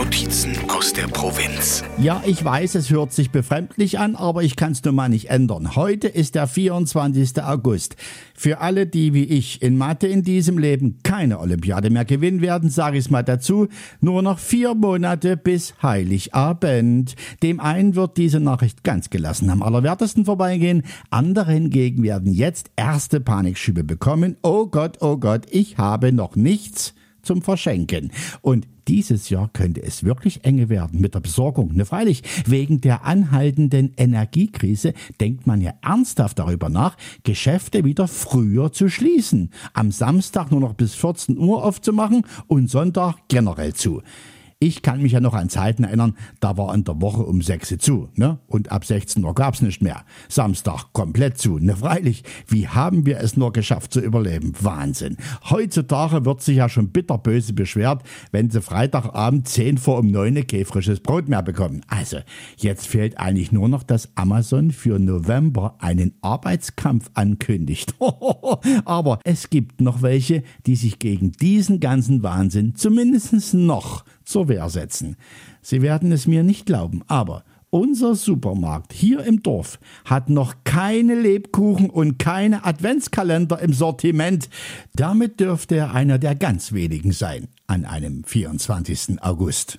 Notizen aus der Provinz. Ja, ich weiß, es hört sich befremdlich an, aber ich kann es nun mal nicht ändern. Heute ist der 24. August. Für alle, die wie ich in Mathe in diesem Leben keine Olympiade mehr gewinnen werden, sage ich es mal dazu, nur noch vier Monate bis Heiligabend. Dem einen wird diese Nachricht ganz gelassen am allerwertesten vorbeigehen, andere hingegen werden jetzt erste Panikschübe bekommen. Oh Gott, oh Gott, ich habe noch nichts zum Verschenken. Und dieses Jahr könnte es wirklich enge werden mit der Besorgung. Ne, freilich, wegen der anhaltenden Energiekrise denkt man ja ernsthaft darüber nach, Geschäfte wieder früher zu schließen. Am Samstag nur noch bis 14 Uhr aufzumachen und Sonntag generell zu. Ich kann mich ja noch an Zeiten erinnern, da war in der Woche um 6 Uhr zu, ne? Und ab 16 Uhr gab's nicht mehr. Samstag komplett zu. Ne, freilich, wie haben wir es nur geschafft zu überleben? Wahnsinn. Heutzutage wird sich ja schon bitterböse beschwert, wenn sie Freitagabend 10 vor um 9 kein frisches Brot mehr bekommen. Also, jetzt fehlt eigentlich nur noch, dass Amazon für November einen Arbeitskampf ankündigt. Aber es gibt noch welche, die sich gegen diesen ganzen Wahnsinn zumindest noch zur Wehr setzen. Sie werden es mir nicht glauben, aber unser Supermarkt hier im Dorf hat noch keine Lebkuchen und keine Adventskalender im Sortiment. Damit dürfte er einer der ganz wenigen sein an einem 24. August.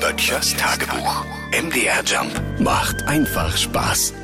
Böttchers Tagebuch. MDR Jump macht einfach Spaß.